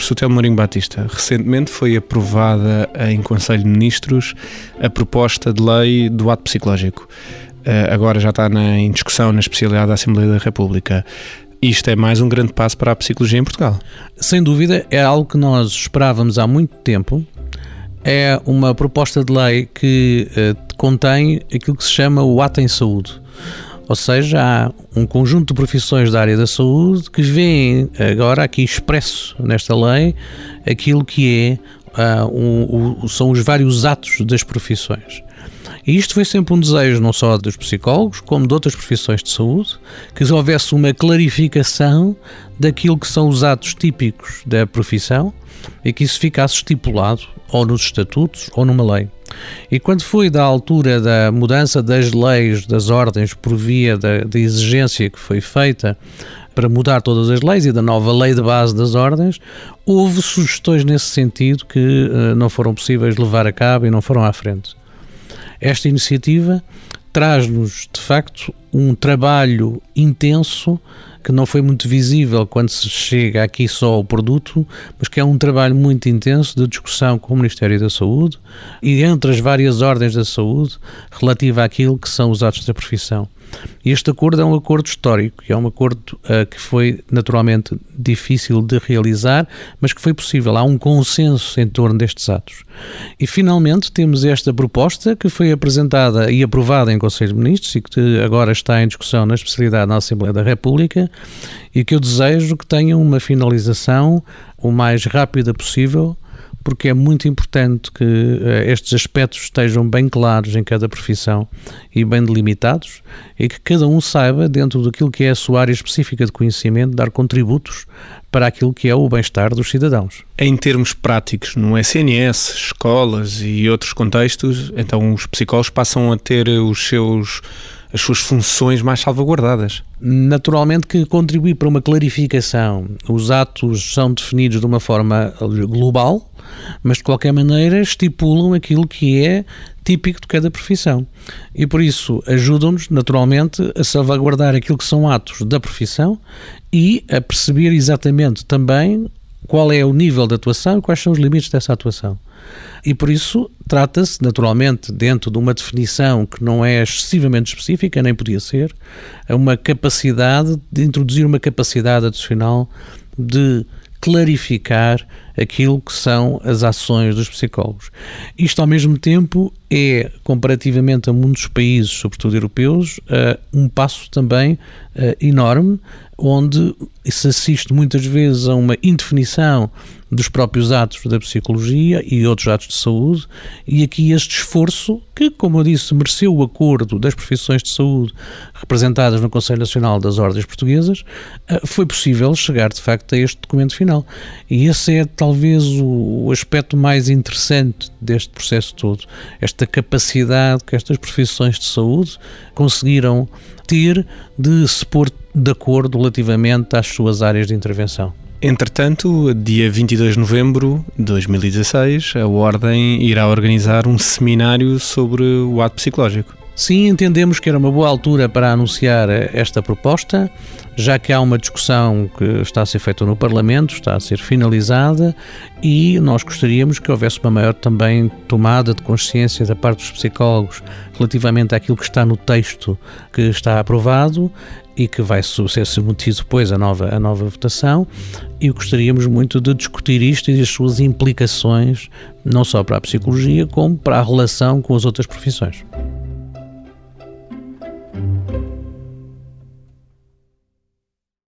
professor Telmo Mourinho Batista. Recentemente foi aprovada em Conselho de Ministros a proposta de lei do ato psicológico. Uh, agora já está na, em discussão na especialidade da Assembleia da República. Isto é mais um grande passo para a psicologia em Portugal. Sem dúvida, é algo que nós esperávamos há muito tempo. É uma proposta de lei que uh, contém aquilo que se chama o ato em saúde. Ou seja, há um conjunto de profissões da área da saúde que veem agora aqui expresso nesta lei aquilo que é uh, um, um, são os vários atos das profissões. E isto foi sempre um desejo não só dos psicólogos, como de outras profissões de saúde, que houvesse uma clarificação daquilo que são os atos típicos da profissão e que isso ficasse estipulado ou nos estatutos ou numa lei. E quando foi da altura da mudança das leis, das ordens, por via da, da exigência que foi feita para mudar todas as leis e da nova lei de base das ordens, houve sugestões nesse sentido que uh, não foram possíveis levar a cabo e não foram à frente. Esta iniciativa traz-nos, de facto, um trabalho intenso que não foi muito visível quando se chega aqui só ao produto, mas que é um trabalho muito intenso de discussão com o Ministério da Saúde e entre as várias ordens da saúde relativa àquilo que são os atos da profissão. Este acordo é um acordo histórico, é um acordo uh, que foi naturalmente difícil de realizar, mas que foi possível. Há um consenso em torno destes atos. E finalmente temos esta proposta que foi apresentada e aprovada em Conselho de Ministros e que agora está em discussão na especialidade na Assembleia da República e que eu desejo que tenha uma finalização o mais rápida possível porque é muito importante que uh, estes aspectos estejam bem claros em cada profissão e bem delimitados e que cada um saiba, dentro daquilo que é a sua área específica de conhecimento, dar contributos para aquilo que é o bem-estar dos cidadãos. Em termos práticos, no SNS, escolas e outros contextos, então os psicólogos passam a ter os seus as suas funções mais salvaguardadas. Naturalmente que contribui para uma clarificação. Os atos são definidos de uma forma global, mas de qualquer maneira estipulam aquilo que é típico de cada profissão. E por isso ajudam-nos, naturalmente, a salvaguardar aquilo que são atos da profissão e a perceber exatamente também qual é o nível de atuação e quais são os limites dessa atuação. E por isso trata-se, naturalmente, dentro de uma definição que não é excessivamente específica, nem podia ser, uma capacidade de introduzir uma capacidade adicional de clarificar aquilo que são as ações dos psicólogos. Isto, ao mesmo tempo, é, comparativamente a muitos países, sobretudo europeus, uh, um passo também uh, enorme, onde se assiste muitas vezes a uma indefinição dos próprios atos da psicologia e outros atos de saúde, e aqui este esforço, que, como eu disse, mereceu o acordo das profissões de saúde representadas no Conselho Nacional das Ordens Portuguesas, eh, foi possível chegar de facto a este documento final. E esse é talvez o aspecto mais interessante deste processo todo, esta capacidade que estas profissões de saúde conseguiram ter de se pôr de acordo relativamente às suas áreas de intervenção. Entretanto, dia 22 de novembro de 2016, a Ordem irá organizar um seminário sobre o ato psicológico. Sim, entendemos que era uma boa altura para anunciar esta proposta, já que há uma discussão que está a ser feita no Parlamento, está a ser finalizada, e nós gostaríamos que houvesse uma maior também tomada de consciência da parte dos psicólogos relativamente àquilo que está no texto que está aprovado e que vai ser submetido depois à nova, à nova votação e gostaríamos muito de discutir isto e as suas implicações não só para a psicologia como para a relação com as outras profissões.